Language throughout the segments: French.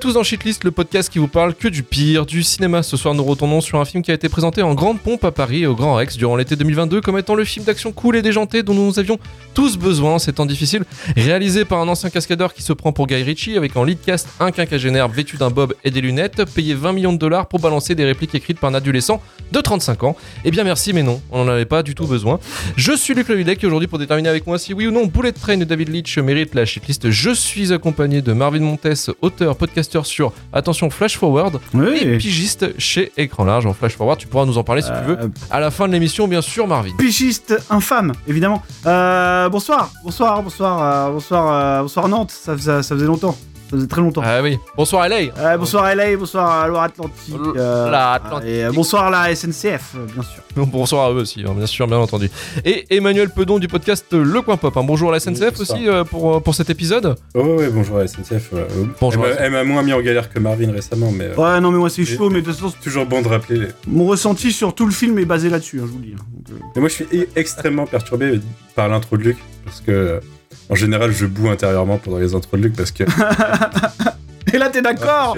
Tous dans Shitlist, le podcast qui vous parle que du pire du cinéma. Ce soir, nous retournons sur un film qui a été présenté en grande pompe à Paris et au Grand Rex durant l'été 2022 comme étant le film d'action cool et déjanté dont nous avions tous besoin en ces temps difficiles. Réalisé par un ancien cascadeur qui se prend pour Guy Ritchie avec en lead cast un quinquagénaire vêtu d'un bob et des lunettes, payé 20 millions de dollars pour balancer des répliques écrites par un adolescent de 35 ans. Eh bien, merci, mais non, on n'en avait pas du tout besoin. Je suis Luc Levidec et aujourd'hui, pour déterminer avec moi si oui ou non Bullet Train de David Leitch mérite la shitlist, je suis accompagné de Marvin Montes, auteur, sur, attention, Flash Forward, et pigiste chez Écran Large. En Flash Forward, tu pourras nous en parler si tu veux Euh, à la fin de l'émission, bien sûr, Marvin. Pigiste infâme, évidemment. Euh, bonsoir, bonsoir, bonsoir, euh, bonsoir, bonsoir Nantes. Ça ça faisait longtemps. Ça faisait très longtemps. Ah oui. Bonsoir LA. Euh, bonsoir LA, bonsoir à Loire-Atlantique. euh, La Atlantique. et, euh, bonsoir la SNCF, euh, bien sûr. Bonsoir à eux aussi, hein, bien sûr, bien entendu. Et Emmanuel Pedon du podcast Le Coin Pop. hein. Bonjour à la SNCF aussi euh, pour, euh, pour cet épisode. Oh ouais, bonjour à la SNCF. euh, euh, Bonjour Elle à m'a- elle m'a moins mis en galère que Marvin récemment, mais euh, Ouais, non, mais moi c'est chaud, mais de toute façon, toujours bon de rappeler. les- mon ressenti sur tout le film est basé là-dessus, hein, je vous le dis. hein. Donc, euh, Et moi, je suis e- extrêmement perturbé par l'intro de Luc, parce que euh, en général, je boue intérieurement pendant les intros de Luc, parce que. Et là, t'es d'accord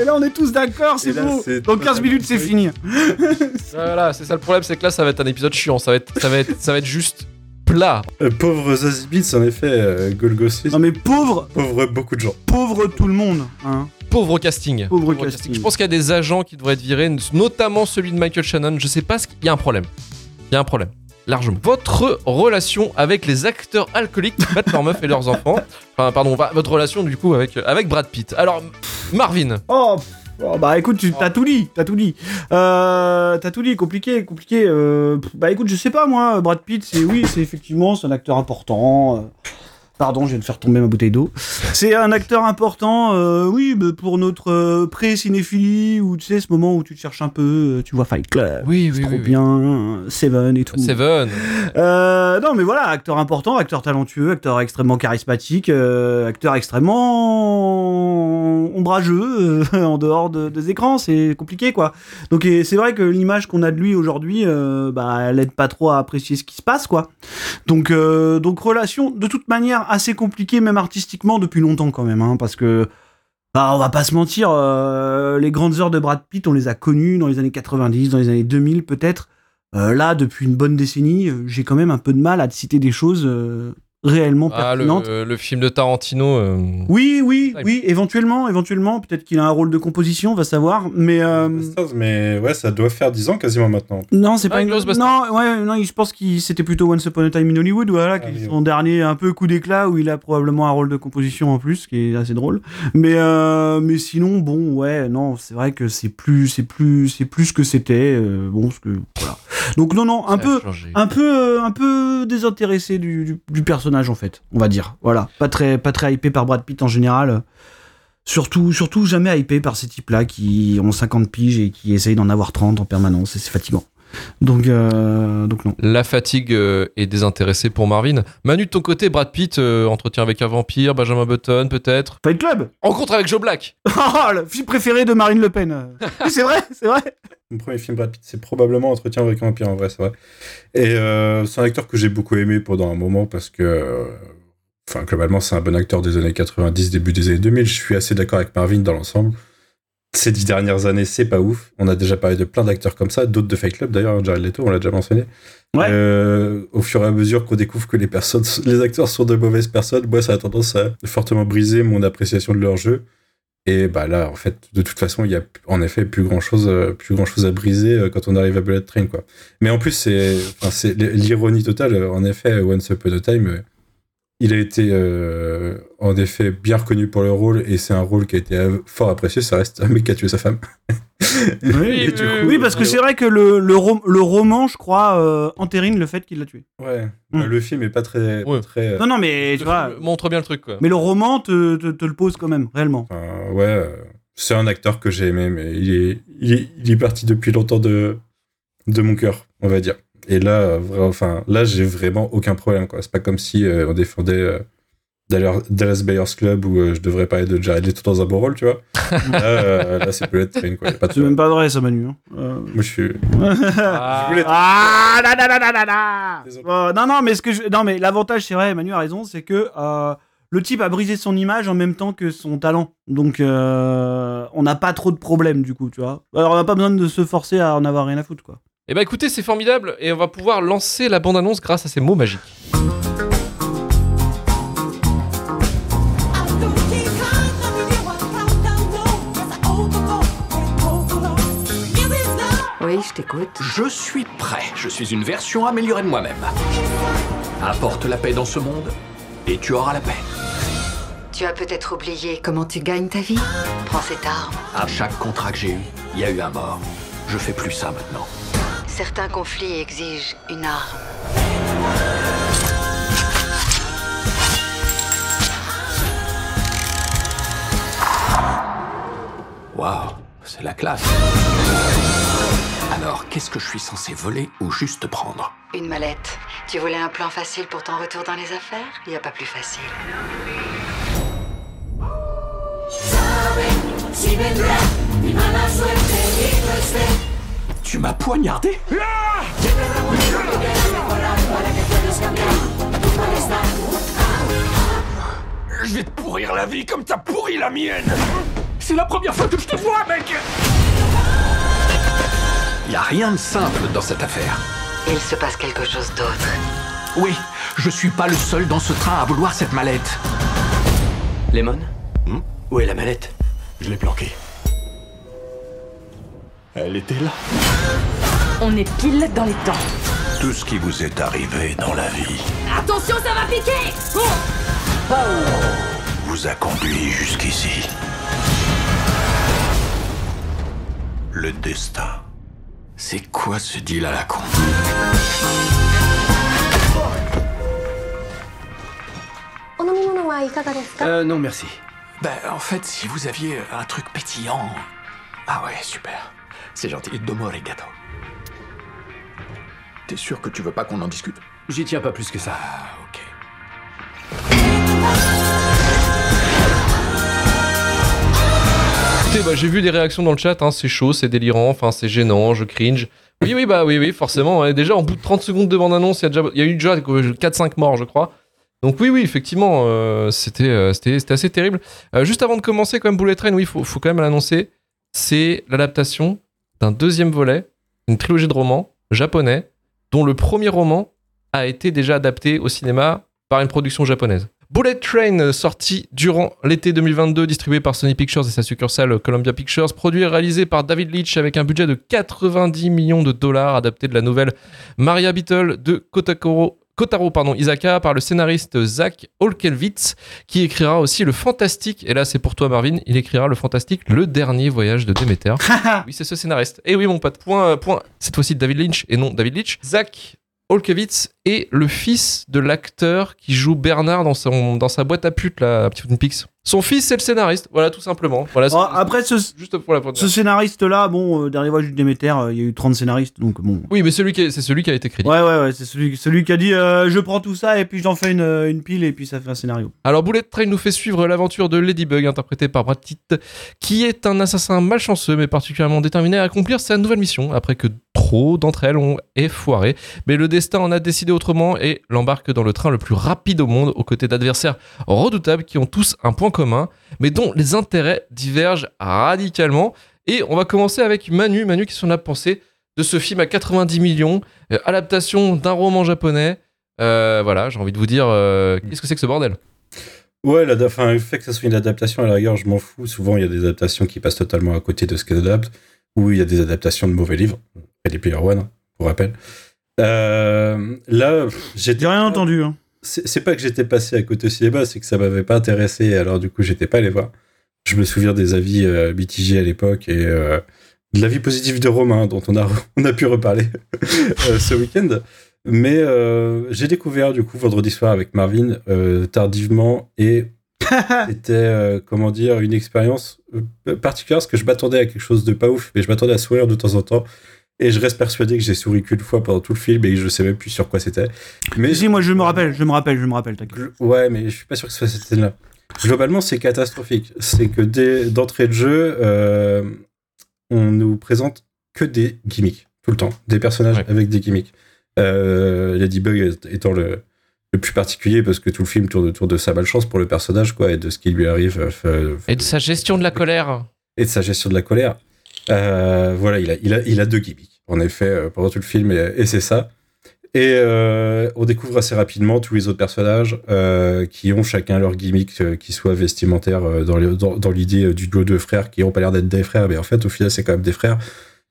Et là, on est tous d'accord, c'est c'est Dans 15 totalement minutes, c'est fini. Voilà, c'est ça le problème, c'est que là, ça va être un épisode chiant. Ça va être, ça va être, ça va être juste plat. Euh, pauvre Zazibits, en effet, euh, Golgossis. Non, mais pauvre, Pauvre beaucoup de gens. pauvre tout le monde. Hein. Pauvre casting. Pauvre casting. Je pense qu'il y a des agents qui devraient être virés, notamment celui de Michael Shannon. Je sais pas ce qu'il y a un problème. Il y a un problème. Votre relation avec les acteurs alcooliques qui battent leurs et leurs enfants. Enfin, pardon, votre relation du coup avec, avec Brad Pitt. Alors, Marvin. Oh, oh, bah écoute, tu t'as tout dit, t'as tout dit. Euh, t'as tout dit, compliqué, compliqué. euh, bah écoute, je sais pas moi, Brad Pitt, c'est oui, c'est effectivement, c'est un acteur important. euh, Pardon, je viens de faire tomber ma bouteille d'eau. C'est un acteur important, euh, oui, pour notre euh, pré-cinéphilie, ou tu sais, ce moment où tu te cherches un peu, euh, tu vois Fight Club, Oui, c'est trop bien, Seven et tout. Seven. Euh, non, mais voilà, acteur important, acteur talentueux, acteur extrêmement charismatique, euh, acteur extrêmement ombrageux euh, en dehors de- des écrans, c'est compliqué quoi. Donc c'est vrai que l'image qu'on a de lui aujourd'hui, euh, bah, elle aide pas trop à apprécier ce qui se passe quoi. Donc euh, donc relation de toute manière assez compliquée même artistiquement depuis longtemps quand même, hein, parce que bah, on va pas se mentir, euh, les grandes heures de Brad Pitt, on les a connues dans les années 90, dans les années 2000 peut-être. Euh, là, depuis une bonne décennie, euh, j'ai quand même un peu de mal à te citer des choses réellement Ah, le, film de Tarantino. euh, Oui, oui, oui, éventuellement, éventuellement, peut-être qu'il a un rôle de composition, on va savoir, mais euh, mais ouais, ça doit faire 10 ans quasiment maintenant. non, c'est Ah, pas une Ghostbusters. Non, ouais, non, je pense qu'il c'était plutôt Once Upon a Time in Hollywood, voilà, qui Ah, oui, son dernier un peu coup d'éclat où il a probablement un rôle de composition en plus, qui est assez drôle. Mais euh, mais sinon, bon, ouais, non, c'est vrai que c'est plus, c'est plus, c'est plus ce que c'était. euh, bon, ce que voilà. Donc non, non, un ça peu, un peu euh, un peu désintéressé du, du, du personnage en fait on va dire. Voilà. Pas très pas très hypé par Brad Pitt en général. Surtout surtout jamais hypé par ces types là qui ont 50 piges et qui essayent d'en avoir 30 en permanence et c'est fatigant donc euh, donc non La fatigue euh, est désintéressée pour Marvin. Manu, de ton côté, Brad Pitt, euh, entretien avec un vampire, Benjamin Button, peut-être. Fight Club Rencontre avec Joe Black. oh le film préféré de Marine Le Pen c'est vrai c'est vrai Mon premier film Brad Pitt, c'est probablement Entretien avec un vampire en vrai, c'est vrai. Et euh, c'est un acteur que j'ai beaucoup aimé pendant un moment parce que, enfin, globalement, c'est un bon acteur des années 90, début des années 2000. Je suis assez d'accord avec Marvin dans l'ensemble. Ces dix dernières années, c'est pas ouf. On a déjà parlé de plein d'acteurs comme ça, d'autres de Fight Club d'ailleurs, Jared Leto, on l'a déjà mentionné. Ouais. Euh, au fur et à mesure qu'on découvre que les personnes, les acteurs sont de mauvaises personnes, moi, ça a tendance à fortement briser mon appréciation de leur jeu. Et bah là, en fait, de toute façon, il y a en effet plus grand chose, plus grand chose à briser euh, quand on arrive à Bullet Train, quoi. Mais en plus, c'est, enfin, c'est l'ironie totale. euh, En effet, Once Upon a Time, euh, il a été euh, en effet bien reconnu pour le rôle et c'est un rôle qui a été fort apprécié. Ça reste un mec qui a tué sa femme. oui, coup, parce que c'est vrai que le, le, rom- le roman je crois euh, entérine le fait qu'il l'a tué Ouais. Mm. Bah, le film est pas très, Ouais. très. euh, non non mais tu vois Montre bien le truc, quoi. mais le roman te, te, te le pose quand même réellement Enfin, ouais, euh, c'est un acteur que j'ai aimé, mais il est, il est, il est parti depuis longtemps de, de mon cœur, on va dire. Et là, enfin, là, j'ai vraiment aucun problème, quoi. C'est pas comme si euh, on défendait euh, Dallas Buyers Club où euh, je devrais parler de Jared Leto dans un bon rôle, tu vois. là, euh, là c'est Bullet Train, quoi. Y a pas de c'est même pas vrai ça Manu hein. Euh, Moi, je suis. Ah, Je voulais- Ah, là, là, là, là, là, là. Désolé. Bon, non, non, mais ce que je... non, mais l'avantage, c'est vrai, Manu a raison, c'est que euh, le type a brisé son image en même temps que son talent. Donc, euh, on n'a pas trop de problèmes, du coup, tu vois. Alors, on n'a pas besoin de se forcer à en avoir rien à foutre, quoi. Eh bah écoutez, c'est formidable et on va pouvoir lancer la bande-annonce grâce à ces mots magiques. Oui, je t'écoute. Je suis prêt. Je suis une version améliorée de moi-même. Apporte la paix dans ce monde et tu auras la paix. Tu as peut-être oublié comment tu gagnes ta vie Prends cette arme. À chaque contrat que j'ai eu, il y a eu un mort. Je fais plus ça maintenant. Certains conflits exigent une arme. Waouh, c'est la classe. Alors, qu'est-ce que je suis censé voler ou juste prendre? Une mallette. Tu voulais un plan facile pour ton retour dans les affaires? Il n'y a pas plus facile. Tu m'as poignardé Je vais te pourrir la vie comme t'as pourri la mienne C'est la première fois que je te vois, mec Y a rien de simple dans cette affaire. Il se passe quelque chose d'autre. Oui, je suis pas le seul dans ce train à vouloir cette mallette. Lemon? Où est la mallette? Je l'ai planquée. Elle était là. On est pile dans les temps. Tout ce qui vous est arrivé dans la vie Attention, ça va piquer vous a conduit jusqu'ici. Le destin. C'est quoi ce deal à la con? Euh, non, merci. Ben, en fait, si vous aviez un truc pétillant. Ah ouais, super. C'est gentil. Domo arigato. T'es sûr que tu veux pas qu'on en discute? J'y tiens pas plus que ça. Ah, ok. Écoutez, bah, j'ai vu des réactions dans le chat, hein, c'est chaud, c'est délirant, enfin c'est gênant, je cringe. Oui, oui, bah oui, oui, forcément. ouais. déjà, en bout de 30 secondes de bande-annonce, il y, a déjà- il y a eu déjà 4-5 morts, je crois. Donc oui, oui, effectivement, euh, c'était euh, c'était c'était assez terrible. Euh, juste avant de commencer, quand même, Bullet Train, oui, il faut, faut quand même l'annoncer. C'est l'adaptation d'un deuxième volet, une trilogie de romans japonais, dont le premier roman a été déjà adapté au cinéma par une production japonaise. Bullet Train, sorti durant l'été 2022, distribué par Sony Pictures et sa succursale Columbia Pictures, produit et réalisé par David Leitch avec un budget de 90 millions de dollars, adapté de la nouvelle Maria Beetle de Kotakoro. Kotaro pardon, Isaka par le scénariste Zach Olkewitz qui écrira aussi le fantastique. Et là c'est pour toi Marvin. Il écrira le fantastique Le dernier voyage de Déméter oui c'est ce scénariste. Et oui mon pote. Point, point. Cette fois-ci David Lynch et non David Leitch. Zach Olkewitz est le fils de l'acteur qui joue Bernard dans, son, dans sa boîte à pute, là, à Petit Twin Peaks. Son fils, c'est le scénariste. Voilà, tout simplement. Voilà, c'est- après, ce, juste pour la ce scénariste-là, bon, euh, Dernier Voyage du Déméter, euh, il y a eu 30 scénaristes, donc bon. Oui, mais celui qui est- c'est celui qui a été crédité. Ouais, ouais, ouais, c'est celui, celui qui a dit euh, je prends tout ça et puis j'en fais une, euh, une pile et puis ça fait un scénario. Alors, Bullet Train nous fait suivre l'aventure de Ladybug, interprétée par Brad Pitt, qui est un assassin malchanceux mais particulièrement déterminé à accomplir sa nouvelle mission après que trop d'entre elles ont foiré. Mais le destin en a décidé autrement et l'embarque dans le train le plus rapide au monde aux côtés d'adversaires redoutables qui ont tous un point commun, mais dont les intérêts divergent radicalement. Et on va commencer avec Manu. Manu, qu'est-ce qu'on a pensé de ce film à 90 millions, euh, adaptation d'un roman japonais? Euh, Voilà, j'ai envie de vous dire, euh, qu'est-ce que c'est que ce bordel? Ouais, la, enfin, le fait que ça soit une adaptation, à la rigueur, je m'en fous. Souvent, il y a des adaptations qui passent totalement à côté de ce qu'elles adaptent, ou il y a des adaptations de mauvais livres. Ready Player One, hein, pour rappel. Euh, là. J'ai rien entendu. Hein. C'est pas que j'étais passé à côté au cinéma, c'est que ça m'avait pas intéressé, alors du coup, j'étais pas allé voir. Je me souviens des avis euh, mitigés à l'époque et euh, de l'avis positif de Romain, dont on a, on a pu reparler euh, ce week-end. Mais j'ai découvert du coup vendredi soir avec Marvin tardivement et c'était comment dire une expérience particulière parce que je m'attendais à quelque chose de pas ouf, mais je m'attendais à sourire de temps en temps. Et je reste persuadé que j'ai souri qu'une fois pendant tout le film et je sais même plus sur quoi c'était. Mais Si, moi je me rappelle, je me rappelle, je me rappelle, Ouais, mais je suis pas sûr que ce soit cette scène-là. Globalement, c'est catastrophique. C'est que dès d'entrée de jeu, euh, on nous présente que des gimmicks tout le temps, des personnages Ouais. avec des gimmicks. Euh, Ladybug étant le le plus particulier parce que tout le film tourne autour de sa malchance pour le personnage, quoi, et de ce qui lui arrive. euh, euh, Et de sa gestion de la colère. et de sa gestion de la colère. Euh, voilà, il a, il, a, il a deux gimmicks, en effet, euh, pendant tout le film, et, et c'est ça. Et euh, on découvre assez rapidement tous les autres personnages euh, qui ont chacun leur gimmick, euh, qui soit vestimentaire dans les- dans, dans l'idée du duo de frères qui n'ont pas l'air d'être des frères, mais en fait, au final, c'est quand même des frères.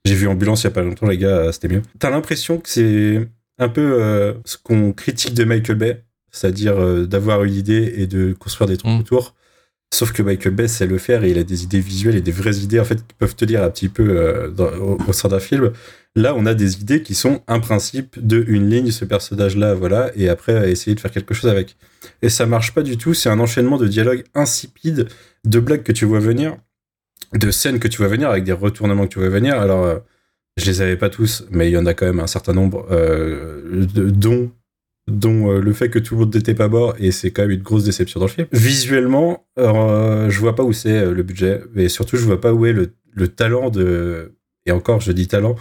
J'ai vu Ambulance il y a pas longtemps, les gars, c'était mieux. T'as l'impression que c'est un peu ce qu'on critique de Michael Bay, c'est-à-dire d'avoir une idée et de construire des trucs Mm. autour. Sauf que Michael Bay sait le faire et il a des idées visuelles et des vraies idées en fait qui peuvent tenir un petit peu euh, au, sein d'un film. Là, on a des idées qui sont un principe de une ligne, ce personnage-là, voilà, et après essayer de faire quelque chose avec. Et ça marche pas du tout. C'est un enchaînement de dialogues insipides, de blagues que tu vois venir, de scènes que tu vois venir avec des retournements que tu vois venir. Alors, euh, je les avais pas tous, mais il y en a quand même un certain nombre, euh, de- dont dont euh, le fait que tout le monde n'était pas mort et c'est quand même une grosse déception dans le film. Visuellement, euh, je vois pas où c'est euh, le budget et surtout je vois pas où est le, le talent de et encore je dis talent.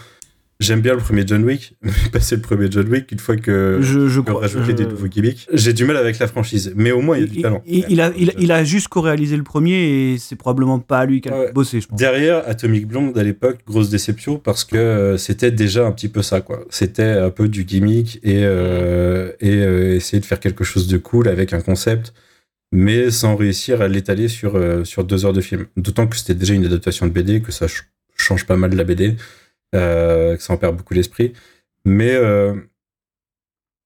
J'aime bien le premier John Wick, mais passer le premier John Wick une fois que Je, je crois. rajouter je- des nouveaux gimmicks, j'ai du mal avec la franchise, mais au moins il y a du il, talent. il- il a, il, a- il a juste co-réalisé le premier et c'est probablement pas lui qui a Ouais. bossé, je pense. Derrière, Atomic Blonde à l'époque, grosse déception parce que euh, c'était déjà un petit peu ça, quoi. C'était un peu du gimmick et, euh, et euh, essayer de faire quelque chose de cool avec un concept, mais sans réussir à l'étaler sur, euh, sur deux heures de film. D'autant que c'était déjà une adaptation de BD, que ça ch- change pas mal de la BD, que ça en perd beaucoup l'esprit. Mais euh,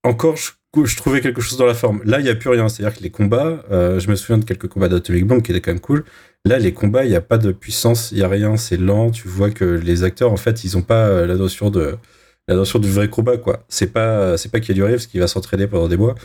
encore, je, trouvais quelque chose dans la forme. Là, il n'y a plus rien. C'est-à-dire que les combats, euh, je me souviens de quelques combats d'Atomic Blonde qui étaient quand même cool. Là, les combats, il n'y a pas de puissance, il n'y a rien, c'est lent. Tu vois que les acteurs, en fait, ils n'ont pas euh, la notion de la notion du vrai combat, quoi. C'est pas, c'est pas Keanu Reeves qui va s'entraîner pendant des mois.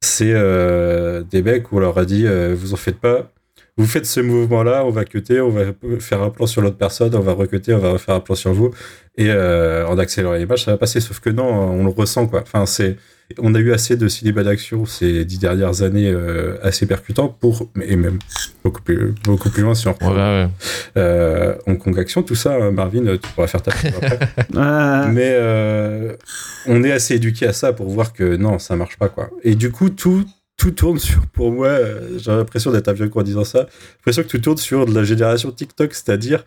C'est euh, des mecs où on leur a dit, euh, vous en faites pas. Vous faites ce mouvement-là, on va cutter, on va faire un plan sur l'autre personne, on va recuter, on va refaire un plan sur vous, et euh, en accélérant l'image, ça va passer. Sauf que non, on le ressent, quoi. Enfin, c'est, on a eu assez de cinéma d'action ces dix dernières années euh, assez percutants pour, et même beaucoup plus, beaucoup plus loin si on reprend Ouais, ouais. euh, Hong Kong Action, tout ça, euh, Marvin, tu pourras faire ta après. Euh, Mais euh, on est assez éduqué à ça pour voir que non, ça marche pas, quoi. Et du coup, tout, tout tourne sur, pour moi, euh, j'ai l'impression d'être un vieux con en disant ça, j'ai l'impression que tout tourne sur de la génération TikTok, c'est-à-dire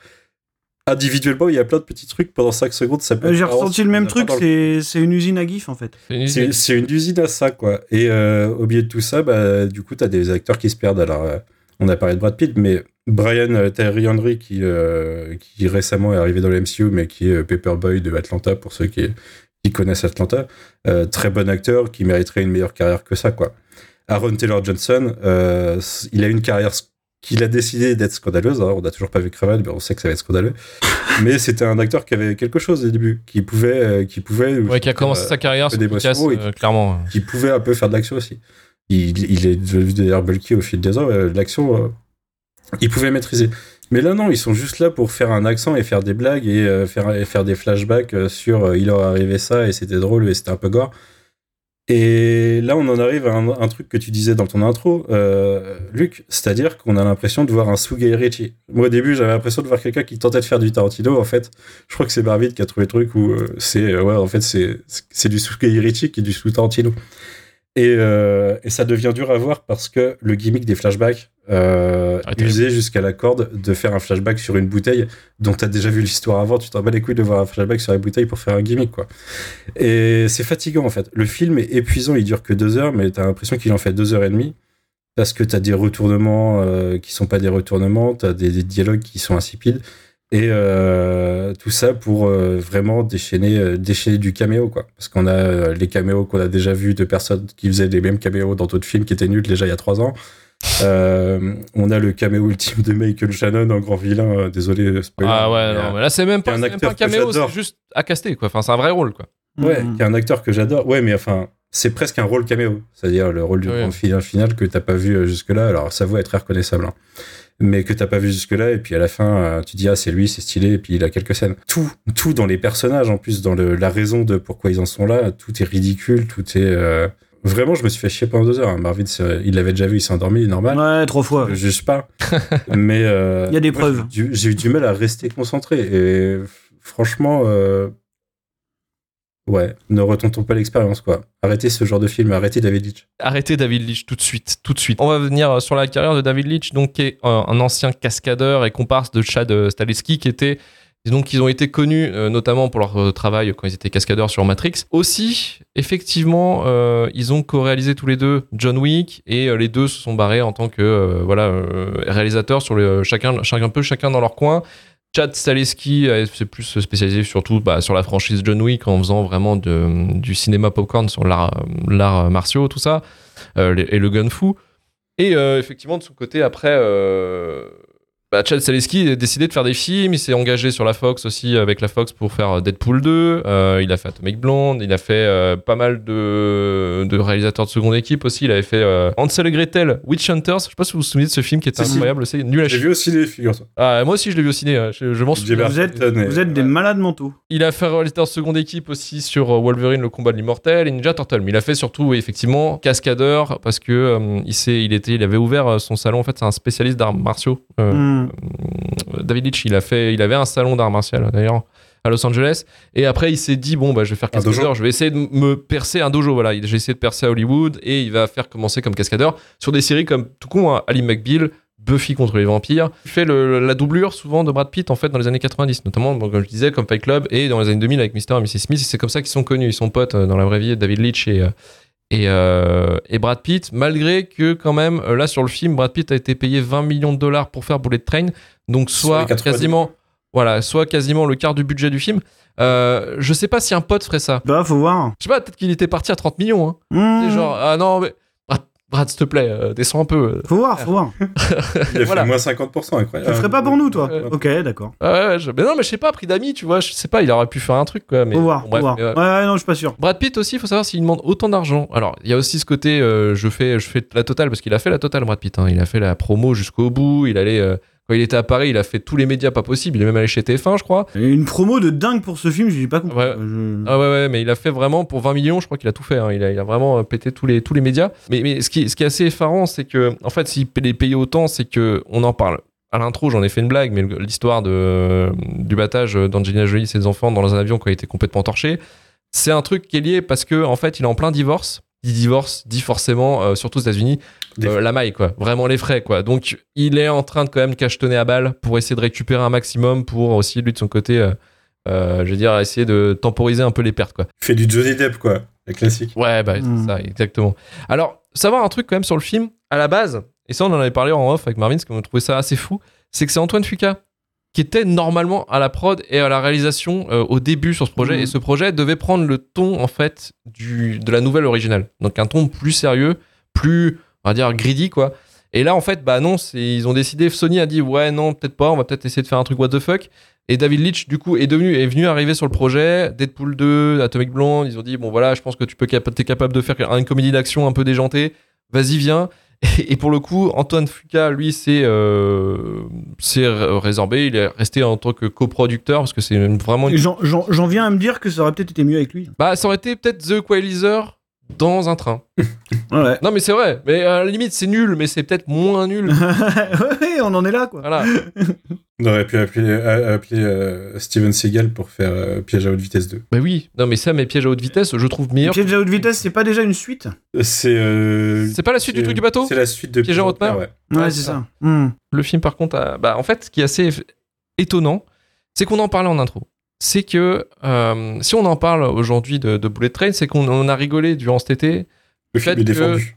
individuellement, il y a plein de petits trucs pendant 5 secondes, ça peut Euh, J'ai ressenti le même truc, le- c'est c'est une usine à gif en fait. C'est une usine. c'est une usine à ça, quoi. Et euh, au milieu de tout ça, bah, du coup, tu as des acteurs qui se perdent. Alors, euh, on a parlé de Brad Pitt, mais Brian euh, Terry Henry, qui, euh, qui récemment est arrivé dans le MCU, mais qui est euh, Paperboy de Atlanta, pour ceux qui, qui connaissent Atlanta, euh, très bon acteur, qui mériterait une meilleure carrière que ça, quoi. Aaron Taylor Johnson, euh, il a une carrière qu'il a décidé d'être scandaleuse. hein. On n'a toujours pas vu Craven, mais on sait que ça va être scandaleux. mais c'était un acteur qui avait quelque chose au début, qui pouvait, euh, qui pouvait. Ouais, qui a commencé euh, sa carrière peu sur Kick-Ass, oui. euh, clairement. qui pouvait un peu faire de l'action aussi. Il, il est devenu d'ailleurs bulky au fil des ans, euh, l'action, euh, il pouvait maîtriser. Mais là, non, ils sont juste là pour faire un accent et faire des blagues et, euh, faire, et faire des flashbacks euh, sur euh, il leur arrivé ça et c'était drôle et c'était un peu gore. Et là, on en arrive à un, truc que tu disais dans ton intro, euh, Luc, c'est-à-dire qu'on a l'impression de voir un sous Guy. Moi, au début, j'avais l'impression de voir quelqu'un qui tentait de faire du Tarantino. En fait, je crois que c'est Marvin qui a trouvé le truc où euh, c'est, euh, en fait, c'est, du sous Guy Ritchie qui est du sous Tarantino. Et, et ça devient dur à voir parce que le gimmick des flashbacks, euh, Ah, usé jusqu'à la corde de faire un flashback sur une bouteille dont tu as déjà vu l'histoire avant, tu t'en bats les couilles de voir un flashback sur la bouteille pour faire un gimmick, quoi. Et c'est fatigant, en fait. Le film est épuisant, il dure que deux heures, mais tu as l'impression qu'il en fait deux heures et demie parce que tu as des retournements euh, qui sont pas des retournements, tu as des, des dialogues qui sont insipides. Et euh, tout ça pour euh, vraiment déchaîner, euh, déchaîner du caméo, quoi. Parce qu'on a les caméos qu'on a déjà vus de personnes qui faisaient les mêmes caméos dans d'autres films qui étaient nuls déjà il y a trois ans. Euh, on a le caméo ultime de Michael Shannon en grand vilain. euh, désolé, spoiler. Ah ouais, non, mais là c'est même pas, un même acteur pas un que caméo, c'est juste à caster quoi. Enfin, c'est un vrai rôle quoi. Ouais, Mhm. qui est un acteur que j'adore. Ouais, mais enfin, c'est presque un rôle caméo. C'est-à-dire le rôle du Oui. grand final, final que t'as pas vu euh, jusque-là. Alors, ça vaut être très reconnaissable. hein. Mais que t'as pas vu jusque-là. Et puis à la fin, euh, tu dis, ah, c'est lui, c'est stylé. Et puis il a quelques scènes. Tout, tout dans les personnages, en plus, dans le- la raison de pourquoi ils en sont là, tout est ridicule. Tout est. euh, Vraiment, je me suis fait chier pendant deux heures. hein. Marvin, c'est- il l'avait déjà vu, il s'est endormi, normal. Ouais, trois fois. Je juge pas. mais. euh, Il y a des moi, preuves. j'ai eu- du mal à rester concentré. Et franchement. euh, Ouais, ne retentons pas l'expérience, quoi. Arrêtez ce genre de film, arrêtez David Leitch. Arrêtez David Leitch tout de suite, tout de suite. On va venir sur la carrière de David Leitch, donc qui est un, un ancien cascadeur et comparse de Chad Stahelski, qui était donc ils ont été connus euh, notamment pour leur euh, travail quand ils étaient cascadeurs sur Matrix. Aussi, effectivement, euh, ils ont co-réalisé tous les deux John Wick et les deux se sont barrés en tant que voilà réalisateurs sur le chacun chacun peu chacun dans leur coin. Chad Stahelski euh, c'est plus spécialisé surtout bah, sur la franchise John Wick en faisant vraiment du cinéma popcorn sur l'art martiaux tout ça et le gun fu. Et effectivement de son côté après bah, Chad Stahelski a décidé de faire des films, il s'est engagé sur la Fox aussi avec la Fox pour faire Deadpool 2, euh, il a fait Atomic Blonde, il a fait euh, pas mal de, de réalisateurs de seconde équipe aussi, il avait fait euh, Hansel et Gretel, Witch Hunters, je sais pas si vous vous souvenez de ce film qui était Si, si. incroyable, c'est nul à J'ai chier. vu aussi les figure-toi. Ah, moi aussi je l'ai vu au ciné, euh, je, je m'en souviens. Vous êtes, vous des malades mentaux. Il a fait réalisateur de seconde équipe aussi sur euh, Wolverine, le combat de l'immortel et Ninja Turtle. Mais il a fait surtout, oui, effectivement, cascadeur parce que euh, il, s'est- il, était, il avait ouvert euh, son salon. En fait, c'est un spécialiste d'arts martiaux. Euh, Hmm. David Leitch, il, a fait, il avait un salon d'art martial d'ailleurs à Los Angeles. Et après, il s'est dit bon, bah, je vais faire cascadeur, je vais essayer de me percer un dojo. Voilà, Il- j'ai essayé de percer à Hollywood et il va faire commencer comme cascadeur sur des séries comme tout con, hein, Ali McBeal. Buffy contre les vampires. Il fait le- la doublure souvent de Brad Pitt en fait dans les années 90, notamment bon, comme je disais comme Fight Club et dans les années 2000 avec Mr. et Mrs. Smith. C'est comme ça qu'ils sont connus. Ils sont potes euh, dans la vraie vie, David Leitch et euh, et, euh, et Brad Pitt, malgré que quand même euh, là sur le film, Brad Pitt a été payé 20 millions de dollars pour faire Bullet Train, donc soit les 90. quasiment voilà, soit quasiment le quart du budget du film. Euh, je sais pas si un pote ferait ça. Bah, faut voir. Je sais pas, peut-être qu'il était parti à 30 millions. Hein. Hmm. C'est genre ah non mais Brad, s'il te plaît, euh, descends un peu. Faut voir, faut voir. Il a Voilà. fait moins 50%, Tu incroyable. le ferais pas pour nous, toi Euh, Ok, d'accord. Ouais, ouais, je- mais non mais je sais pas, prix d'amis, tu vois, je sais pas, il aurait pu faire un truc quoi. Mais Faut voir, bon, faut voir. mais, euh, Ouais, ouais, non, je suis pas sûr. Brad Pitt aussi, il faut savoir s'il demande autant d'argent. Alors, il y a aussi ce côté, euh, je, fais, je fais la totale, parce qu'il a fait la totale, Brad Pitt. hein. Il a fait la promo jusqu'au bout. Il allait, euh, quand il était à Paris, il a fait tous les médias pas possibles. Il est même allé chez TF1, je crois. Et Une promo de dingue pour ce film, j'ai pas compris. Ouais. Je- Ah ouais, ouais, mais il a fait vraiment pour 20 millions, je crois qu'il a tout fait. hein. Il, a, il a vraiment euh, pété tous les, tous les médias. Mais, mais ce, qui, ce qui est assez effarant, c'est que, en fait, s'il est payé autant, c'est que on en parle. À l'intro, j'en ai fait une blague, mais l'histoire de, du battage d'Angelina Jolie et ses enfants dans un avion qui a été complètement torché, c'est un truc qui est lié parce que, en fait, il est en plein divorce. Il divorce, dit forcément, euh, surtout aux États-Unis, euh, la maille, quoi. Vraiment les frais, quoi. Donc, il est en train de quand même cachetonner à balle pour essayer de récupérer un maximum pour aussi, lui, de son côté, euh, euh, je veux dire, essayer de temporiser un peu les pertes, quoi. Il fait du Johnny Depp, quoi. La classique. Ouais, bah, Mm. c'est ça, exactement. Alors, savoir un truc quand même sur le film, à la base, et ça, on en avait parlé en off avec Marvin, parce qu'on trouvait ça assez fou, c'est que c'est Antoine Fuqua qui était normalement à la prod et à la réalisation euh, au début sur ce projet. Mhm. Et ce projet devait prendre le ton, en fait, du, de la nouvelle originale. Donc, un ton plus sérieux, plus, on va dire, greedy, quoi. Et là, en fait, bah non, ils ont décidé, Sony a dit, ouais, non, peut-être pas, on va peut-être essayer de faire un truc what the fuck. Et David Leitch, du coup, est, devenu, est venu arriver sur le projet. Deadpool 2, Atomic Blonde, ils ont dit, bon voilà, je pense que tu peux t'es capable de faire une comédie d'action un peu déjantée. Vas-y, viens. Et, et pour le coup, Antoine Fuqua, lui, c'est euh, résorbé. Il est resté en tant que coproducteur parce que c'est vraiment. une- J'en viens à me dire que ça aurait peut-être été mieux avec lui. Bah, ça aurait été peut-être The Equalizer dans un train. Ouais. Non, mais c'est vrai. Mais à la limite, c'est nul, mais c'est peut-être moins nul. ouais, on en est là, quoi. Voilà. On aurait pu appeler, appeler euh, Steven Seagal pour faire euh, Piège à haute vitesse 2. Bah oui. Non, mais ça, mes pièges à haute vitesse, je trouve meilleur. Piège à haute vitesse, c'est pas déjà une suite C'est. euh, C'est pas la suite du truc du bateau C'est la suite de Piège à haute mer ouais. Ouais, Ouais, c'est ça. Le film, par contre, a- bah, en fait, ce qui est assez étonnant, c'est qu'on en parlait en intro. C'est que euh, si on en parle aujourd'hui de, de Bullet Train, c'est qu'on on a rigolé durant cet été. Le film est défendu.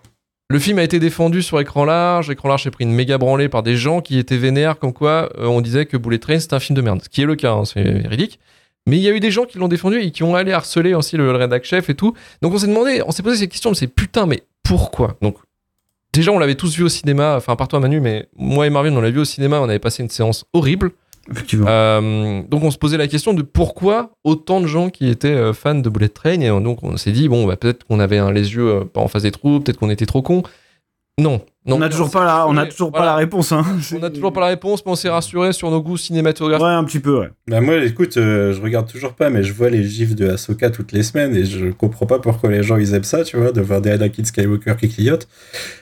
Le film a été défendu sur écran large. Écran large s'est pris une méga branlée par des gens qui étaient vénères, comme quoi euh, on disait que Bullet Train c'est un film de merde. Ce qui est le cas, hein, c'est véridique. Mais il y a eu des gens qui l'ont défendu et qui ont allé harceler aussi le, le rédac chef et tout. Donc on s'est demandé, on s'est posé cette question, on s'est dit, putain, mais pourquoi? Donc déjà on l'avait tous vu au cinéma, enfin par toi Manu, mais moi et Marvin on l'a vu au cinéma, on avait passé une séance horrible. Euh, donc on se posait la question de pourquoi autant de gens qui étaient euh, fans de Bullet Train et donc on s'est dit bon bah peut-être qu'on avait les yeux euh, pas en face des trous, peut-être qu'on était trop cons. Non. non on n'a toujours pas la, on a toujours pas la réponse. Hein. On n'a toujours pas la réponse, mais on s'est rassuré sur nos goûts cinématographiques. Ouais, un petit peu, ouais. Bah moi, écoute, euh, je regarde toujours pas, mais je vois les gifs de Ahsoka toutes les semaines et je comprends pas pourquoi les gens ils aiment ça, tu vois, de voir des Anakin Skywalker qui clignotent.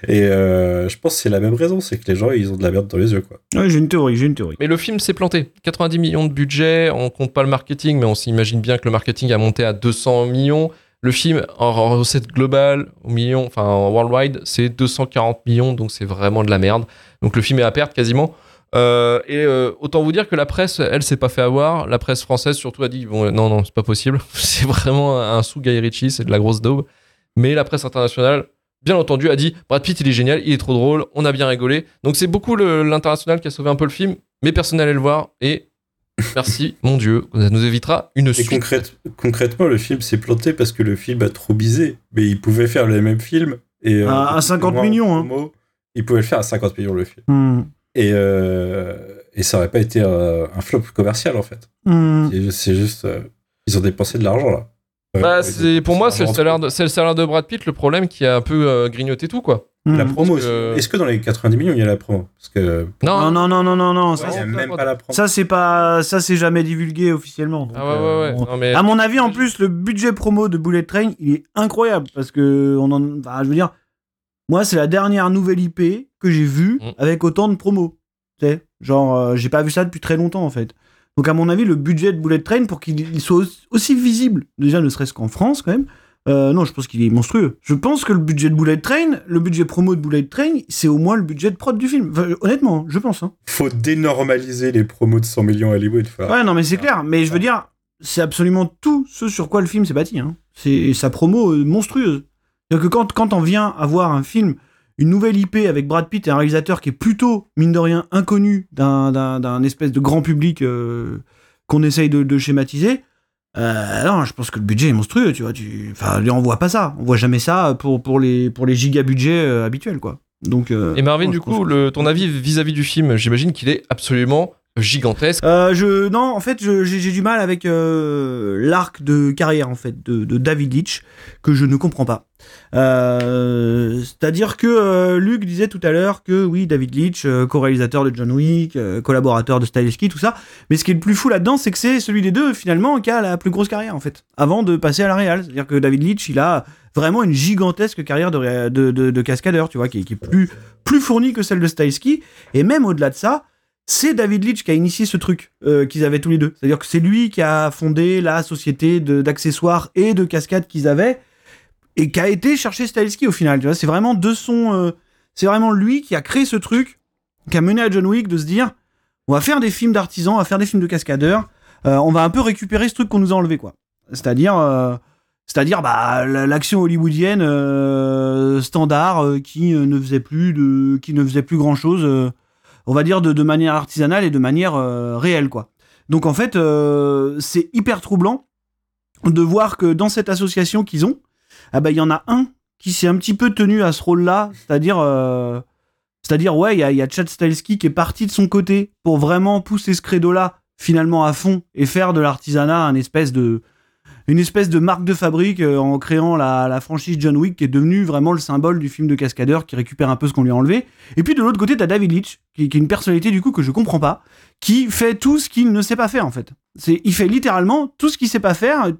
Et euh, je pense que c'est la même raison, c'est que les gens ils ont de la merde dans les yeux, quoi. Ouais, j'ai une théorie, j'ai une théorie. Mais le film s'est planté. 90 millions de budget, on compte pas le marketing, mais on s'imagine bien que le marketing a monté à 200 millions. Le film, en recette globale, au million, enfin en worldwide, c'est 240 millions, donc c'est vraiment de la merde. Donc le film est à perte quasiment. Euh, et euh, autant vous dire que la presse, elle, s'est pas fait avoir. La presse française, surtout, a dit bon, non, non, c'est pas possible. c'est vraiment un sous Guy Ritchie, c'est de la grosse daube. Mais la presse internationale, bien entendu, a dit Brad Pitt, il est génial, il est trop drôle, on a bien rigolé. Donc c'est beaucoup l'international qui a sauvé un peu le film, mais personne n'allait le voir. Et merci, mon Dieu, ça nous évitera une Et suite. concrète- concrètement, le film s'est planté parce que le film a trop bisé. Mais il pouvait faire le même film. Et, euh, À- à 50 moi, en millions, hein. promo, Il pouvait le faire à 50 millions le film. Hmm. Et, euh, et ça aurait pas été euh, un flop commercial en fait. Hmm. C'est- C'est juste. euh, ils ont dépensé de l'argent là. Ouais, Bah, c'est, pour moi, c'est le, salaire de, c'est le salaire de Brad Pitt, le problème qui a un peu euh, grignoté tout, quoi. Hmm. La promo que- aussi. Est-ce que dans les 90 millions il y a la promo? Parce que. Non, non, non, non, non, non. Ça, Ouais, c'est même pas- pas la promo. ça, c'est pas, ça, c'est jamais divulgué officiellement. donc, Ah ouais, ouais, ouais. euh, on- Non, mais- À mon avis, en plus, le budget promo de Bullet Train, il est incroyable parce que on en, enfin, je veux dire, moi, c'est la dernière nouvelle IP que j'ai vue Mm. avec autant de promos. Tu sais, genre, euh, j'ai pas vu ça depuis très longtemps en fait. Donc, à mon avis, le budget de Bullet Train pour qu'il il soit aussi, visible, déjà ne serait-ce qu'en France quand même. euh, non, je pense qu'il est monstrueux. Je pense que le budget de Bullet Train, le budget promo de Bullet Train, c'est au moins le budget de prod du film. Enfin, honnêtement, je pense. Hein. Faut dénormaliser les promos de 100 millions à Hollywood. Ouais, non, mais c'est clair. Mais je veux dire, c'est absolument tout ce sur quoi le film s'est bâti. Hein. C'est sa promo euh, monstrueuse. C'est-à-dire que quand, quand on vient avoir un film, une nouvelle IP avec Brad Pitt et un réalisateur qui est plutôt, mine de rien, inconnu d'un, espèce de grand public euh, qu'on essaye de, de schématiser, euh, non, je pense que le budget est monstrueux, tu vois. Tu, enfin, on voit pas ça. On voit jamais ça pour, pour les, pour les giga budgets euh, habituels, quoi. Donc, euh, Et Marvin, non, du coup, que- le, ton avis vis-à-vis du film, j'imagine qu'il est absolument gigantesque. Euh, je non en fait j'ai du mal avec euh, l'arc de carrière en fait de, David Leitch que je ne comprends pas. Euh, C'est-à-dire que Luc disait tout à l'heure que oui David Leitch co-réalisateur de John Wick, collaborateur de Stahelski tout ça, mais ce qui est le plus fou là-dedans c'est que c'est celui des deux finalement qui a la plus grosse carrière en fait avant de passer à la réal. C'est-à-dire que David Leitch il a vraiment une gigantesque carrière de, cascadeur tu vois qui, est- qui est plus plus fournie que celle de Stahelski et même au-delà de ça c'est David Leitch qui a initié ce truc euh, qu'ils avaient tous les deux. C'est-à-dire que c'est lui qui a fondé la société d'accessoires et de cascades qu'ils avaient et qui a été chercher Stahelski au final. C'est vraiment de son, euh, c'est vraiment lui qui a créé ce truc, qui a mené à John Wick de se dire, on va faire des films d'artisans, on va faire des films de cascadeurs, euh, on va un peu récupérer ce truc qu'on nous a enlevé quoi. C'est-à-dire, c'est-à-dire bah l'action hollywoodienne standard qui ne faisait plus de, qui ne faisait plus grand chose on va dire de, manière artisanale et de manière euh, réelle quoi. Donc en fait euh, c'est hyper troublant de voir que dans cette association qu'ils ont, ah bah il y en a un qui s'est un petit peu tenu à ce rôle-là, c'est-à-dire euh, c'est-à-dire ouais il y a, y a Chad Stahelski qui est parti de son côté pour vraiment pousser ce credo-là finalement à fond et faire de l'artisanat un espèce de une espèce de marque de fabrique euh, en créant la, franchise John Wick qui est devenue vraiment le symbole du film de cascadeur qui récupère un peu ce qu'on lui a enlevé. Et puis de l'autre côté, t'as David Leitch, qui, est une personnalité du coup que je comprends pas, qui fait tout ce qu'il ne sait pas faire en fait. C'est, il fait littéralement tout ce qu'il sait pas faire,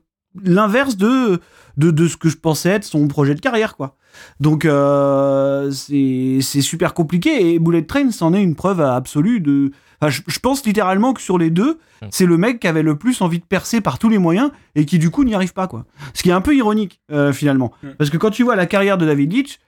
l'inverse de, de, ce que je pensais être son projet de carrière quoi. Donc euh, c'est, c'est super compliqué et Bullet Train c'en est une preuve absolue de. Enfin, je, je pense littéralement que sur les deux, Mm. c'est le mec qui avait le plus envie de percer par tous les moyens et qui du coup n'y arrive pas quoi. Ce qui est un peu ironique euh, finalement, Mm. parce que quand tu vois la carrière de David Leitch,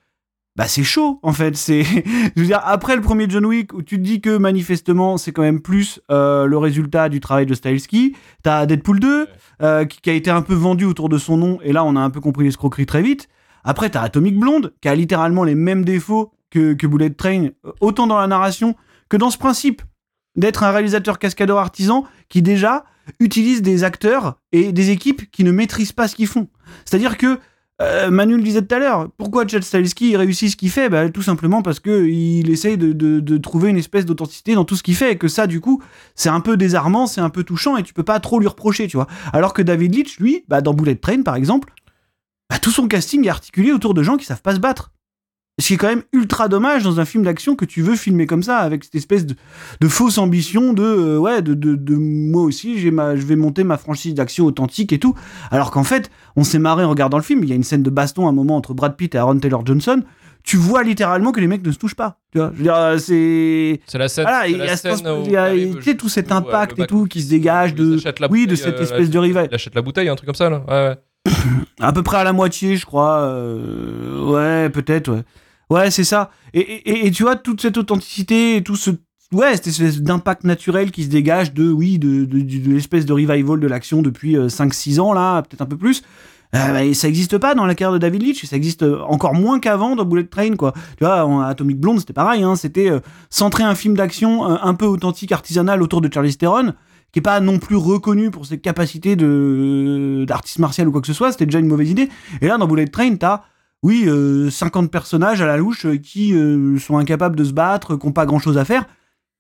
bah c'est chaud en fait. C'est, je veux dire, après le premier John Wick où tu te dis que manifestement c'est quand même plus euh, le résultat du travail de Stahelski. T'as Deadpool 2 euh, qui, qui a été un peu vendu autour de son nom et là on a un peu compris l'escroquerie très vite. Après t'as Atomic Blonde qui a littéralement les mêmes défauts que, que Bullet Train, autant dans la narration que dans ce principe d'être un réalisateur cascadeur artisan qui déjà utilise des acteurs et des équipes qui ne maîtrisent pas ce qu'ils font. C'est-à-dire que euh, Manu le disait tout à l'heure, pourquoi Chad Stahelski réussit ce qu'il fait? Bah, Tout simplement parce que il essaye de, de- de trouver une espèce d'authenticité dans tout ce qu'il fait et que ça, du coup, c'est un peu désarmant, c'est un peu touchant et tu peux pas trop lui reprocher, tu vois. Alors que David Leitch, lui, bah, dans Bullet Train, par exemple, bah, tout son casting est articulé autour de gens qui savent pas se battre. Ce qui est quand même ultra dommage dans un film d'action que tu veux filmer comme ça, avec cette espèce de, de fausse ambition de, euh, ouais, de, de, de moi aussi, j'ai ma, je vais monter ma franchise d'action authentique et tout. Alors qu'en fait, on s'est marré en regardant le film. Il y a une scène de baston à un moment entre Brad Pitt et Aaron Taylor Johnson. Tu vois littéralement que les mecs ne se touchent pas. Tu vois, je veux dire, euh, c'est. C'est la scène. Voilà, c'est il y a, scène où il y a- il tout cet impact et tout qui se dégage de, oui, de cette euh, espèce de rival. Il achète la bouteille, un truc comme ça, là. Ouais, ouais. à peu près à la moitié, je crois. euh, ouais, peut-être, ouais. C'est ça. Et, tu vois, toute cette authenticité tout ce. Ouais, cette espèce d'impact naturel qui se dégage de, oui, de, l'espèce de revival de l'action depuis 5-6 ans, là, peut-être un peu plus. Euh, bah, ça n'existe pas dans la carrière de David Leitch, ça existe euh, encore moins qu'avant dans Bullet Train, quoi. Tu vois, en Atomic Blonde, c'était pareil, hein, c'était euh, centrer un film d'action euh, un peu authentique, artisanal autour de Charlize Theron, qui est pas non plus reconnu pour ses capacités de d'artiste martial ou quoi que ce soit, c'était déjà une mauvaise idée. Et là, dans Bullet Train, t'as, oui, euh, 50 personnages à la louche euh, qui euh, sont incapables de se battre, qui n'ont pas grand chose à faire,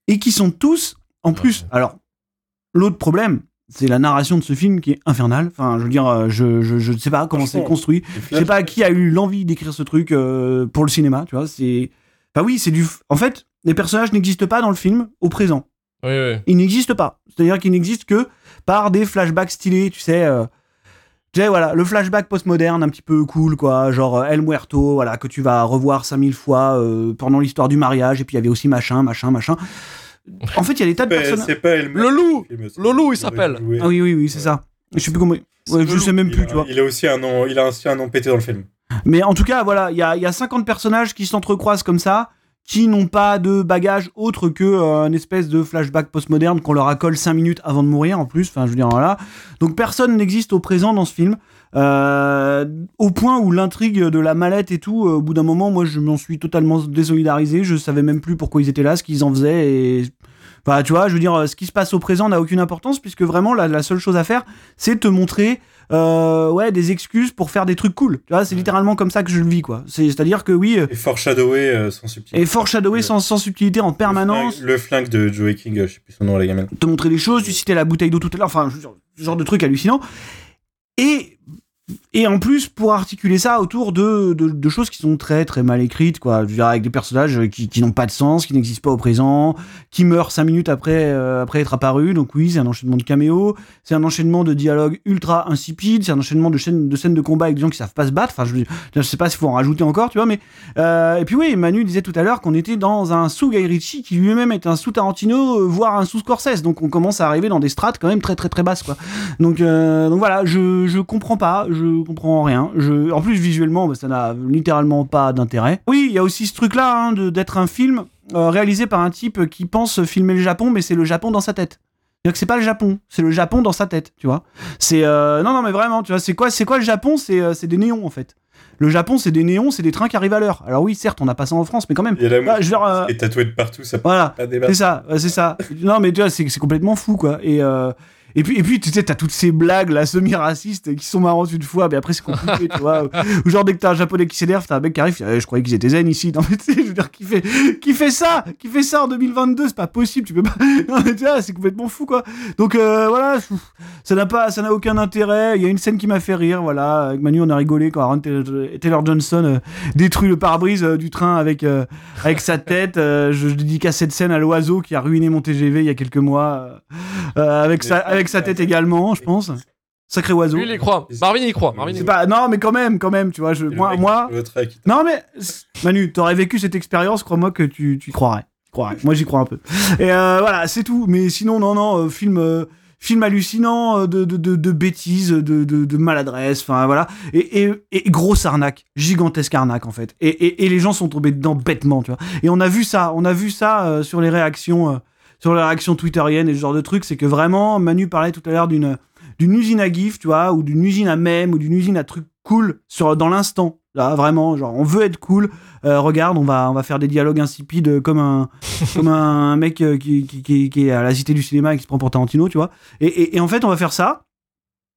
et qui sont tous, en plus, alors, l'autre problème, c'est la narration de ce film qui est infernale. Enfin, je veux dire, euh, je, je, sais pas comment c'est construit. Je sais pas qui a eu l'envie d'écrire ce truc euh, pour le cinéma, tu vois. C'est. Enfin, oui, c'est du. En fait, les personnages n'existent pas dans le film au présent Oui, oui. il n'existe pas. C'est-à-dire qu'il n'existe que par des flashbacks stylés, tu sais. euh, tu sais, voilà, le flashback postmoderne un petit peu cool, quoi. Genre euh, El Muerto, voilà, que tu vas revoir 5000 fois euh, pendant l'histoire du mariage. Et puis il y avait aussi machin, machin, machin. En fait, il y a des tas de C'est personnages. c'est pas elle Le loup. Le loup, il s'appelle. Ah oui, oui, oui, c'est ça. Je sais plus comment. Ouais, je sais même plus, a- tu vois. Il a aussi un nom, il a aussi un nom pété dans le film. Mais en tout cas, voilà, il y a, il y a 50 personnages qui s'entrecroisent comme ça, qui n'ont pas de bagage autre que euh, un espèce de flashback postmoderne qu'on leur accole 5 minutes avant de mourir en plus. Enfin, je veux dire, voilà. Donc personne n'existe au présent dans ce film. Euh, au point où l'intrigue de la mallette et tout, euh, au bout d'un moment, moi, je m'en suis totalement désolidarisé. Je savais même plus pourquoi ils étaient là, ce qu'ils en faisaient. Et... Enfin, tu vois, je veux dire, ce qui se passe au présent n'a aucune importance, puisque vraiment, la, la seule chose à faire, c'est te montrer euh, ouais, des excuses pour faire des trucs cool. Tu vois, c'est littéralement comme ça que je le vis, quoi. C'est- C'est-à-dire que oui, euh, Et foreshadowé euh, sans subtilité. et foreshadower sans, sans subtilité en permanence, Le flingue, le flingue de Joey King, euh, je sais plus son nom la gamine. te montrer des choses, tu citais la bouteille d'eau tout à l'heure, enfin, ce genre de truc hallucinant. Et, et en plus, pour articuler ça autour de, de, choses qui sont très très mal écrites, quoi. Je veux avec des personnages qui, qui n'ont pas de sens, qui n'existent pas au présent, qui meurent cinq minutes après, euh, après être apparus. Donc oui, c'est un enchaînement de caméos, c'est un enchaînement de dialogues ultra insipides, c'est un enchaînement de scènes de, scènes de combat avec des gens qui savent pas se battre. Enfin, je, je sais pas s'il faut en rajouter encore, tu vois, mais... euh, et puis oui, Manu disait tout à l'heure qu'on était dans un sous Guy Ritchie qui lui-même est un sous Tarantino, euh, voire un sous Scorsese. Donc on commence à arriver dans des strates quand même très très très basses, quoi. Donc, donc voilà, je, je comprends pas, comprends rien. Je, en plus, visuellement, bah, ça n'a littéralement pas d'intérêt. Oui, il y a aussi ce truc-là hein, d'être un film euh, réalisé par un type qui pense filmer le Japon, mais c'est le Japon dans sa tête. C'est-à-dire que c'est pas le Japon, c'est le Japon dans sa tête, tu vois. C'est euh, non non mais vraiment, tu vois, c'est quoi c'est quoi le Japon? C'est euh, des néons en fait. Le Japon, c'est des néons, c'est des trains qui arrivent à l'heure. Alors oui, certes, on n'a pas ça en France, mais quand même. Il y a la Bah, je veux dire, euh, est tatoué de partout, ça peut Voilà. C'est ça, c'est ça. Non, mais tu vois, c'est c'est complètement fou, quoi. Et, et puis, et puis, tu sais, t'as toutes ces blagues, là, semi-racistes, qui sont marrantes une fois, mais après, c'est compliqué, tu vois. Ou genre, dès que t'as un japonais qui s'énerve, t'as un mec qui arrive, eh, je croyais qu'ils étaient zen ici. Non, mais tu sais, je veux dire, qui fait, qui fait ça? Qui fait ça en 2022? C'est pas possible, tu peux pas. Non, mais tu vois, c'est complètement fou, quoi. Donc, euh, voilà, ça n'a pas, ça n'a aucun intérêt. Il y a une scène qui m'a fait rire, voilà. Avec Manu, on a rigolé quand Aaron Taylor Johnson euh, détruit le pare-brise euh, du train avec, avec sa tête. Je, je dédicace cette scène à l'oiseau qui a ruiné mon TGV il y a quelques mois, avec, sa, avec sa tête également, je pense. Sacré oiseau. Lui, il y croit. Marvin, il y croit. Marvin, il pas, non, mais quand même, quand même, tu vois. Je, moi, non, mais Manu, t'aurais vécu cette expérience, crois-moi que tu, tu y croirais. Croirais. Moi, j'y crois un peu. Et euh, voilà, c'est tout. Mais sinon, non, non, euh, film, euh, film hallucinant de, de, de, de bêtises, de, de, de maladresse, enfin voilà. Et, et, et grosse arnaque, gigantesque arnaque en fait. Et, et, et les gens sont tombés dedans bêtement, tu vois. Et on a vu ça, on a vu ça euh, sur les réactions, euh, sur les réactions twitteriennes et ce genre de trucs. C'est que vraiment, Manu parlait tout à l'heure d'une d'une usine à gif, tu vois, ou d'une usine à mème, ou d'une usine à trucs cool sur dans l'instant. Là, vraiment, genre, on veut être cool. Euh, regarde, on va, on va faire des dialogues insipides comme un, comme un mec euh, qui, qui, qui, qui est à la Cité du Cinéma et qui se prend pour Tarantino, tu vois. Et, et, et en fait, on va faire ça.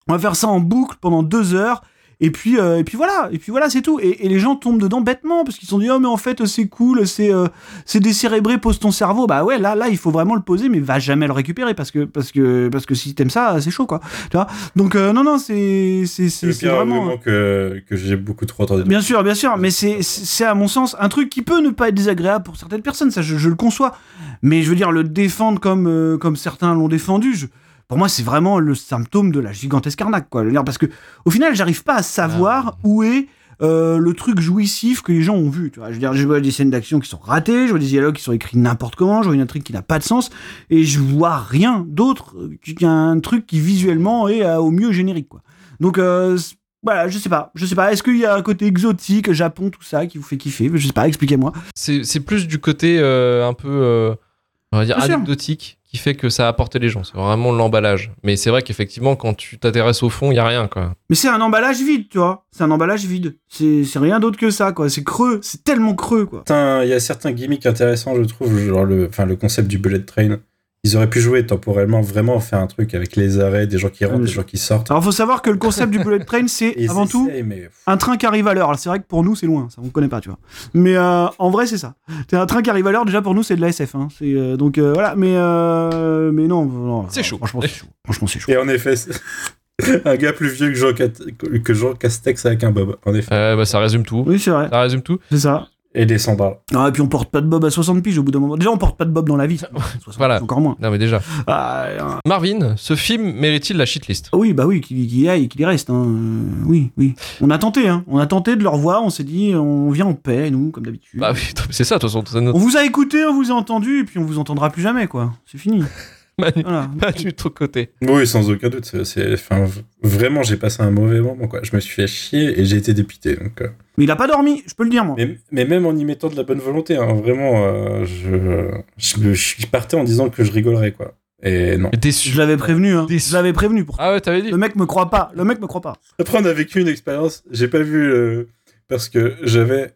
On va faire ça en boucle pendant deux heures. Et puis, euh, et puis voilà, et puis voilà, c'est tout. Et, et les gens tombent dedans bêtement parce qu'ils se sont dit oh mais en fait c'est cool, c'est euh, c'est décérébré, pose ton cerveau. Bah ouais, là là il faut vraiment le poser, mais va jamais le récupérer parce que parce que parce que si t'aimes ça, c'est chaud quoi. Tu vois? Donc euh, non non c'est c'est C'est vraiment. que, que j'ai beaucoup trop entendu. Bien sûr, bien sûr, mais c'est c'est à mon sens un truc qui peut ne pas être désagréable pour certaines personnes, ça je, je le conçois. Mais je veux dire le défendre comme euh, comme certains l'ont défendu, je- pour moi c'est vraiment le symptôme de la gigantesque arnaque quoi. Parce que au final j'arrive pas à savoir où est euh, le truc jouissif que les gens ont vu. Tu vois, je veux dire, je vois des scènes d'action qui sont ratées, je vois des dialogues qui sont écrits n'importe comment, je vois une intrigue qui n'a pas de sens, et je vois rien d'autre qu'un truc qui visuellement est euh, au mieux générique quoi. Donc euh, voilà, je sais pas, je sais pas. Est-ce qu'il y a un côté exotique, Japon, tout ça, qui vous fait kiffer? Je sais pas, expliquez-moi. C'est plus du côté un peu, on va dire, anecdotique qui fait que ça a apporté les gens. C'est vraiment l'emballage. Mais c'est vrai qu'effectivement, quand tu t'intéresses au fond, il y a rien, quoi. Mais c'est un emballage vide, tu vois. C'est un emballage vide. C'est c'est rien d'autre que ça, quoi. C'est creux, c'est tellement creux, quoi. Il y a certains gimmicks intéressants, je trouve, genre le, enfin, le concept du bullet train. Ils auraient pu jouer temporellement, vraiment faire un truc avec les arrêts, des gens qui rentrent, bien des gens qui sortent. Alors faut savoir que le concept du bullet train, c'est avant tout mais- un train qui arrive à l'heure. Alors, C'est vrai que pour nous, c'est loin, ça on connaît pas, tu vois. Mais euh, en vrai, c'est ça. C'est un train qui arrive à l'heure. Déjà pour nous, c'est de la SF. Hein. C'est euh, donc euh, voilà. Mais euh, mais non, non, C'est chaud. Franchement, c'est chaud. Franchement, c'est chaud. Et en effet, un gars plus vieux que Jean, Cat- que Jean Castex avec un bob, en effet. Euh, bah, ça résume tout. Oui, c'est vrai. Ça résume tout. C'est ça. Et des sandales. Ah, et puis on porte pas de bob à 60 piges au bout d'un moment. Déjà, on porte pas de bob dans la vie. 60 Voilà. Encore moins. Non, mais déjà. Ah, euh, Marvin, ce film mérite-il la shitlist? Oui, bah oui, qu'il y aille, qu'il y reste. hein. Euh, oui, oui. On a tenté, hein. On a tenté de le revoir. On s'est dit, on vient en paix, nous, comme d'habitude. Bah oui, c'est ça, de toute façon. On vous a écouté, on vous a entendu, et puis on vous entendra plus jamais, quoi. C'est fini. Manu, Voilà. Manu de ton côté. Oui, sans aucun doute. c'est- enfin, vraiment, j'ai passé un mauvais moment. Quoi. Je me suis fait chier et j'ai été dépité. Donc, euh. Mais il a pas dormi, je peux le dire, moi. mais, mais même en y mettant de la bonne volonté, hein, vraiment, euh, je, je, me- je partais en disant que je rigolerais. Quoi. Et non. Je l'avais prévenu, hein. Déçu. Je l'avais prévenu pour. Ah ouais, t'avais dit Le mec me croit pas. Le mec me croit pas. Après, on a vécu une expérience. J'ai pas vu euh, parce que j'avais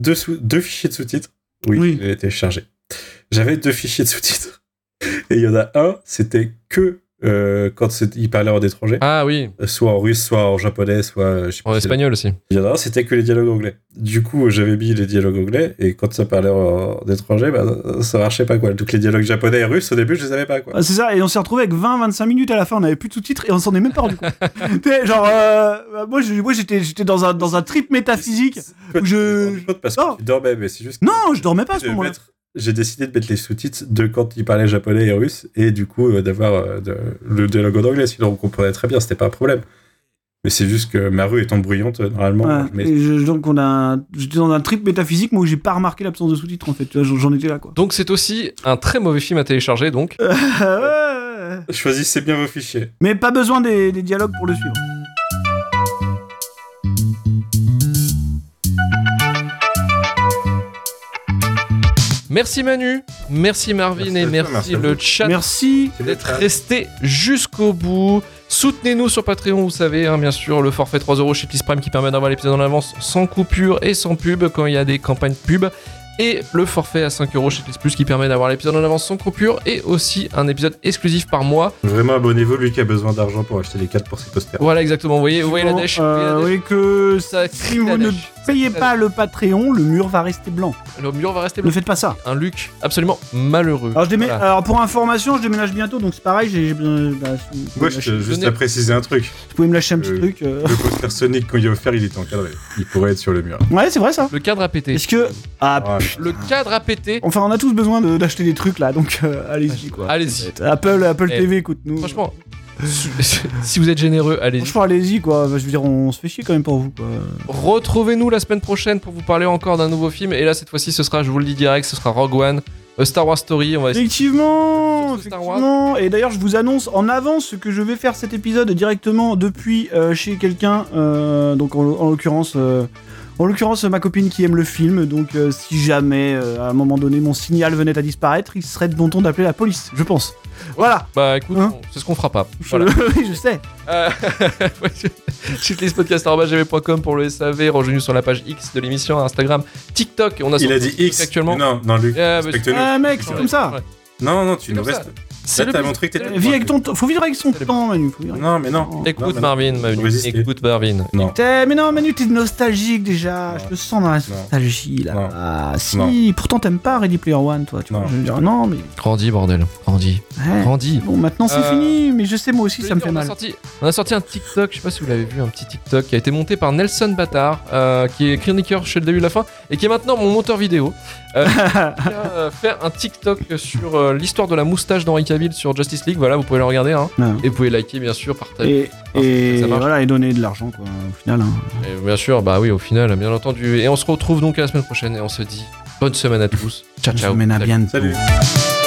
deux, sous- deux fichiers de sous-titres. Oui, Oui. j'ai été chargé. J'avais deux fichiers de sous-titres. Et il y en a un, c'était que euh, quand il parlait en étranger, Ah oui, soit en russe, soit en japonais, soit euh, je sais en espagnol aussi. Il y en a un, c'était que les dialogues anglais. Du coup, j'avais mis les dialogues anglais et quand ça parlait en, en étranger, bah, ça marchait pas quoi. Donc les dialogues japonais et russes, au début, je les avais pas quoi. Ah, c'est ça, et on s'est retrouvé avec 20-25 minutes à la fin, on avait plus de sous-titres et on s'en est même pas rendu compte. Tu sais, genre, euh, moi, j'étais, j'étais dans un, dans un trip métaphysique. je... je- Parce Non. que tu dormais, mais c'est juste. que- Non, je dormais pas à ce moment-là. mettre- j'ai décidé de mettre les sous-titres de quand il parlait japonais et russe et du coup euh, d'avoir euh, de- le dialogue en anglais sinon on comprenait très bien c'était pas un problème mais c'est juste que ma rue étant bruyante euh, normalement Ouais, je mets- et je- donc on a, un- j'étais dans un trip métaphysique, moi où j'ai pas remarqué l'absence de sous-titres en fait. J'en étais là quoi. Donc c'est aussi un très mauvais film à télécharger, donc. Choisissez bien vos fichiers Mais pas besoin des, des dialogues pour le suivre. Merci Manu, merci Marvin Merci et merci, le chat Merci. d'être resté jusqu'au bout. Soutenez-nous sur Patreon, vous savez, hein, bien sûr, le forfait 3 euros chez Prime qui permet d'avoir l'épisode en avance sans coupure et sans pub quand il y a des campagnes pub. Et le forfait à 5 euros chez Plus qui permet d'avoir l'épisode en avance sans coupure et aussi un épisode exclusif par mois. vraiment abonnez-vous lui qui a besoin d'argent pour acheter les cartes pour ses posters Voilà, exactement. Vous voyez, vous voyez la dèche. vous voyez Euh, que Ça si vous ne payez pas le Patreon, le mur va rester blanc. Le mur va rester Ne blanc. faites pas ça. Un Luc absolument malheureux. Alors, je démé- Voilà. Alors pour information, je déménage bientôt, donc c'est pareil. J'ai, besoin- bah, moi me je lâcher- juste à préciser un truc vous pouvez me lâcher un petit Euh, truc. euh. le poster Sonic quand il est offert il était encadré il pourrait être sur le mur Ouais, c'est vrai ça. Le cadre a pété. Est-ce que ah, Ah, Le cadre a pété. enfin, on a tous besoin de- d'acheter des trucs là, donc euh, allez-y quoi. Allez-y. Apple, Apple Eh, TV, écoute-nous. Franchement, si vous êtes généreux, allez-y. Franchement, allez-y quoi. Je veux dire, on se fait chier quand même pour vous quoi. Retrouvez-nous la semaine prochaine pour vous parler encore d'un nouveau film. Et là, cette fois-ci, ce sera, je vous le dis direct, ce sera Rogue One, A Star Wars Story. On va essayer. Effectivement, Sur ce Star Wars. effectivement. Et d'ailleurs, je vous annonce en avance que je vais faire cet épisode directement depuis euh, chez quelqu'un. euh, donc en, en l'occurrence, euh, en l'occurrence ma copine qui aime le film. Donc euh, si jamais euh, à un moment donné mon signal venait à disparaître, il serait de bon ton d'appeler la police, je pense. Voilà. Bah écoute, Hein c'est ce qu'on fera pas. Voilà. oui, je sais. Euh, Shitlistpodcast.gmail.com pour le SAV. Rejoignez-nous sur la page X de l'émission, Instagram, TikTok. On a il a dit X actuellement. non non Luc Ah, bah, respecte-le. Ah mec, c'est comme ça. ouais. non non tu nous restes C'est t'as le- montré que Euh, t'étais. vis avec ton temps. Faut vivre avec son temps, Manu. Faut vivre avec Non, mais non. son temps. Écoute Non, mais non. Marvin, Manu. Résister. Écoute Marvin. Non. T'es- Mais non, Manu, t'es nostalgique déjà. Non. Je te sens dans la nostalgie là. Ah, si. Non. Pourtant, t'aimes pas Ready Player One, toi. Tu vois. Non. Je veux dire, non, mais. Grandis, bordel. Grandis. ouais. Grandis. Bon, maintenant c'est Euh, fini, mais je sais, moi aussi, ça me fait dire, on a mal. sorti- on a sorti un TikTok, je sais pas si vous l'avez vu, un petit TikTok qui a été monté par Nelson Bâtard, euh, qui est chroniqueur chez le début et la fin, et qui est maintenant mon monteur vidéo. Euh, qui a euh, fait un TikTok sur euh, l'histoire de la moustache d'Henri Sur Justice League. Voilà, vous pouvez le regarder. Hein. Ouais. Et vous pouvez liker, bien sûr, partager. Et, et ça voilà, et donner de l'argent, quoi, au final. hein. Et bien sûr, bah oui, au final, bien entendu. Et on se retrouve donc à la semaine prochaine et on se dit bonne semaine à tous. Ciao, Bonne ciao. semaine à Salut. bientôt. Salut.